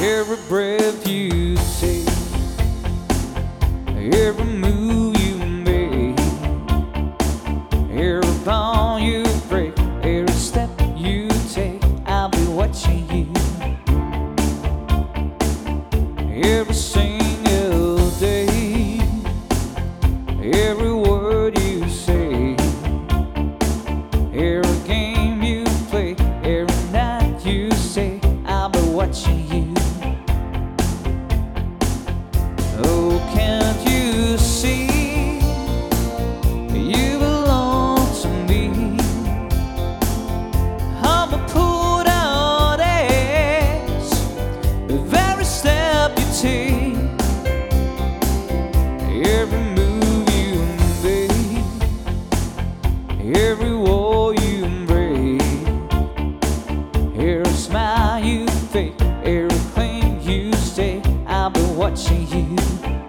Every breath you take, every move you make, every bond you break, every step you take, I'll be watching you. Every single day, every word you say, every game you play, every night you say, I'll be watching you. Every wall you break, every smile you fake, every claim you stay, I'll be watching you.